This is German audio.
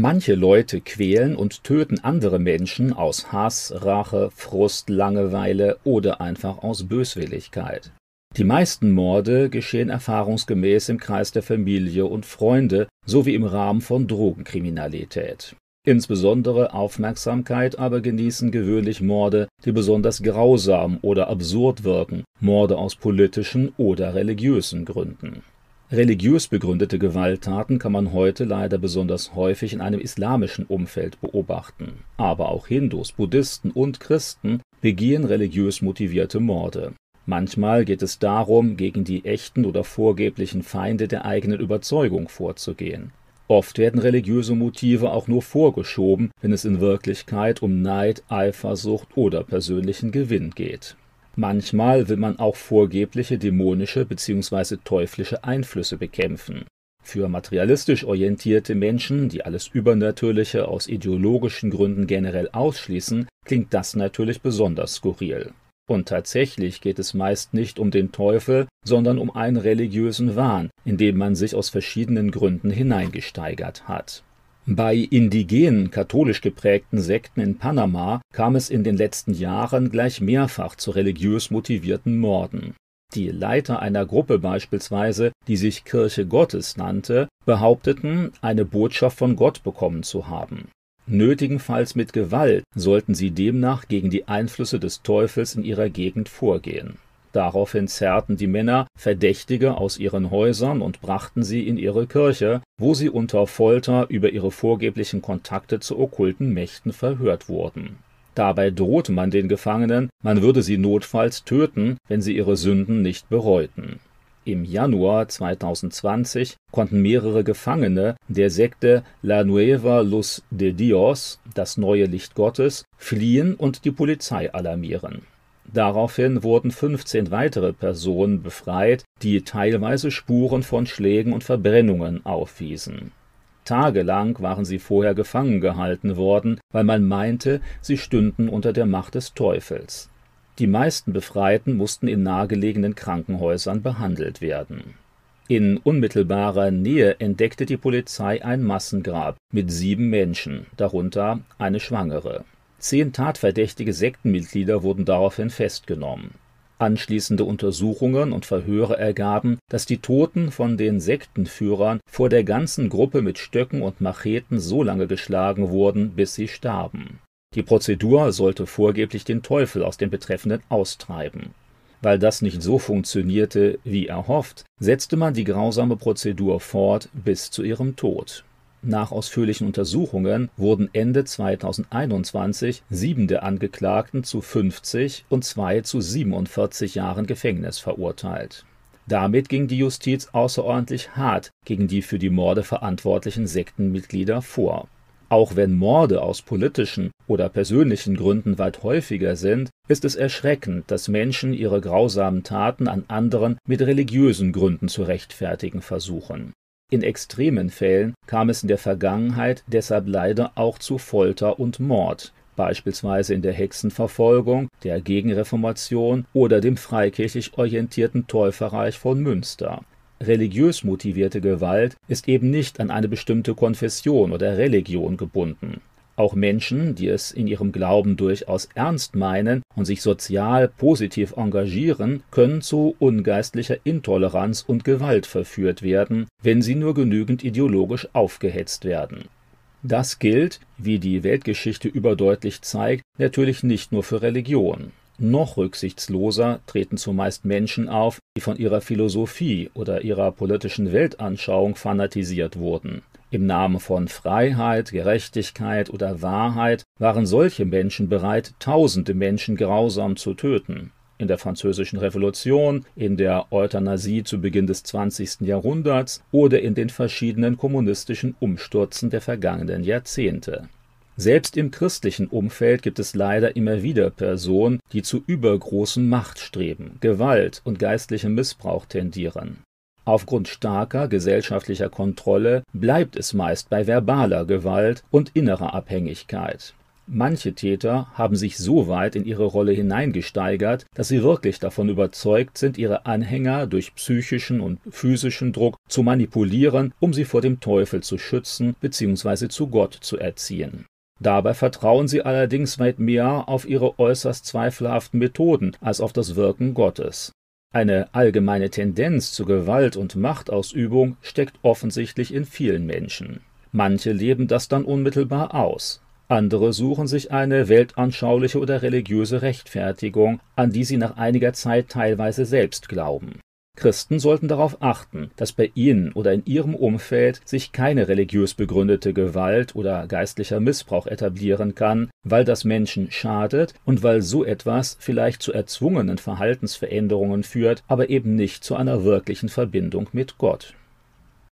Manche Leute quälen und töten andere Menschen aus Hass, Rache, Frust, Langeweile oder einfach aus Böswilligkeit. Die meisten Morde geschehen erfahrungsgemäß im Kreis der Familie und Freunde sowie im Rahmen von Drogenkriminalität. Insbesondere Aufmerksamkeit aber genießen gewöhnlich Morde, die besonders grausam oder absurd wirken, Morde aus politischen oder religiösen Gründen. Religiös begründete Gewalttaten kann man heute leider besonders häufig in einem islamischen Umfeld beobachten. Aber auch Hindus, Buddhisten und Christen begehen religiös motivierte Morde. Manchmal geht es darum, gegen die echten oder vorgeblichen Feinde der eigenen Überzeugung vorzugehen. Oft werden religiöse Motive auch nur vorgeschoben, wenn es in Wirklichkeit um Neid, Eifersucht oder persönlichen Gewinn geht. Manchmal will man auch vorgebliche dämonische bzw. teuflische Einflüsse bekämpfen. Für materialistisch orientierte Menschen, die alles Übernatürliche aus ideologischen Gründen generell ausschließen, klingt das natürlich besonders skurril. Und tatsächlich geht es meist nicht um den Teufel, sondern um einen religiösen Wahn, in dem man sich aus verschiedenen Gründen hineingesteigert hat. Bei indigenen, katholisch geprägten Sekten in Panama kam es in den letzten Jahren gleich mehrfach zu religiös motivierten Morden. Die Leiter einer Gruppe beispielsweise, die sich Kirche Gottes nannte, behaupteten, eine Botschaft von Gott bekommen zu haben. Nötigenfalls mit Gewalt sollten sie demnach gegen die Einflüsse des Teufels in ihrer Gegend vorgehen. Daraufhin zerrten die Männer Verdächtige aus ihren Häusern und brachten sie in ihre Kirche, wo sie unter Folter über ihre vorgeblichen Kontakte zu okkulten Mächten verhört wurden. Dabei drohte man den Gefangenen, man würde sie notfalls töten, wenn sie ihre Sünden nicht bereuten im Januar 2020 konnten mehrere Gefangene der Sekte La Nueva Luz de Dios, das neue Licht Gottes, fliehen und die Polizei alarmieren. Daraufhin wurden 15 weitere Personen befreit, die teilweise Spuren von Schlägen und Verbrennungen aufwiesen. Tagelang waren sie vorher gefangen gehalten worden, weil man meinte, sie stünden unter der Macht des Teufels. Die meisten Befreiten mussten in nahegelegenen Krankenhäusern behandelt werden. In unmittelbarer Nähe entdeckte die Polizei ein Massengrab mit sieben Menschen, darunter eine Schwangere. Zehn tatverdächtige Sektenmitglieder wurden daraufhin festgenommen. Anschließende Untersuchungen und Verhöre ergaben, dass die Toten von den Sektenführern vor der ganzen Gruppe mit Stöcken und Macheten so lange geschlagen wurden, bis sie starben die Prozedur sollte vorgeblich den Teufel aus den Betreffenden austreiben. Weil das nicht so funktionierte, wie erhofft, setzte man die grausame Prozedur fort bis zu ihrem Tod. Nach ausführlichen Untersuchungen wurden Ende 2021 sieben der Angeklagten zu 50 und zwei zu 47 Jahren Gefängnis verurteilt. Damit ging die Justiz außerordentlich hart gegen die für die Morde verantwortlichen Sektenmitglieder vor auch wenn Morde aus politischen oder persönlichen Gründen weit häufiger sind, ist es erschreckend, dass Menschen ihre grausamen Taten an anderen mit religiösen Gründen zu rechtfertigen versuchen. In extremen Fällen kam es in der Vergangenheit deshalb leider auch zu Folter und Mord, beispielsweise in der Hexenverfolgung, der Gegenreformation oder dem freikirchlich orientierten Täuferreich von Münster Religiös motivierte Gewalt ist eben nicht an eine bestimmte Konfession oder Religion gebunden. Auch Menschen, die es in ihrem Glauben durchaus ernst meinen und sich sozial positiv engagieren, können zu ungeistlicher Intoleranz und Gewalt verführt werden, wenn sie nur genügend ideologisch aufgehetzt werden. Das gilt, wie die Weltgeschichte überdeutlich zeigt, natürlich nicht nur für Religion. Noch rücksichtsloser treten zumeist Menschen auf, die von ihrer Philosophie oder ihrer politischen Weltanschauung fanatisiert wurden. Im Namen von Freiheit, Gerechtigkeit oder Wahrheit waren solche Menschen bereit, tausende Menschen grausam zu töten. In der Französischen Revolution, in der Euthanasie zu Beginn des 20. Jahrhunderts oder in den verschiedenen kommunistischen Umstürzen der vergangenen Jahrzehnte. Selbst im christlichen Umfeld gibt es leider immer wieder Personen, die zu übergroßen Machtstreben, Gewalt und geistlichem Missbrauch tendieren. Aufgrund starker gesellschaftlicher Kontrolle bleibt es meist bei verbaler Gewalt und innerer Abhängigkeit. Manche Täter haben sich so weit in ihre Rolle hineingesteigert, dass sie wirklich davon überzeugt sind, ihre Anhänger durch psychischen und physischen Druck zu manipulieren, um sie vor dem Teufel zu schützen bzw. zu Gott zu erziehen. Dabei vertrauen sie allerdings weit mehr auf ihre äußerst zweifelhaften Methoden als auf das Wirken Gottes. Eine allgemeine Tendenz zur Gewalt und Machtausübung steckt offensichtlich in vielen Menschen. Manche leben das dann unmittelbar aus. Andere suchen sich eine weltanschauliche oder religiöse Rechtfertigung, an die sie nach einiger Zeit teilweise selbst glauben. Christen sollten darauf achten, dass bei ihnen oder in ihrem Umfeld sich keine religiös begründete Gewalt oder geistlicher Missbrauch etablieren kann, weil das Menschen schadet und weil so etwas vielleicht zu erzwungenen Verhaltensveränderungen führt, aber eben nicht zu einer wirklichen Verbindung mit Gott